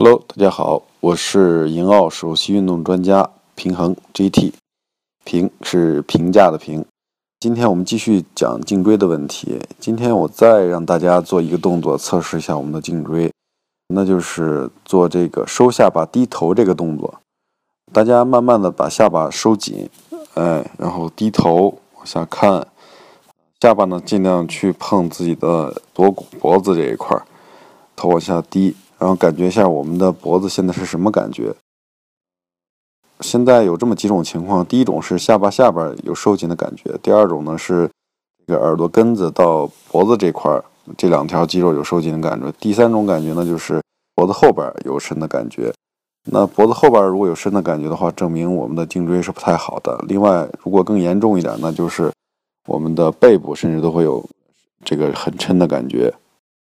Hello，大家好，我是银奥首席运动专家平衡 GT，平是评价的平。今天我们继续讲颈椎的问题。今天我再让大家做一个动作，测试一下我们的颈椎，那就是做这个收下巴低头这个动作。大家慢慢的把下巴收紧，哎，然后低头往下看。下巴呢，尽量去碰自己的锁骨、脖子这一块，头往下低，然后感觉一下我们的脖子现在是什么感觉。现在有这么几种情况：第一种是下巴下边有收紧的感觉；第二种呢是这个耳朵根子到脖子这块儿这两条肌肉有收紧的感觉；第三种感觉呢就是脖子后边有伸的感觉。那脖子后边如果有伸的感觉的话，证明我们的颈椎是不太好的。另外，如果更严重一点，那就是。我们的背部甚至都会有这个很抻的感觉。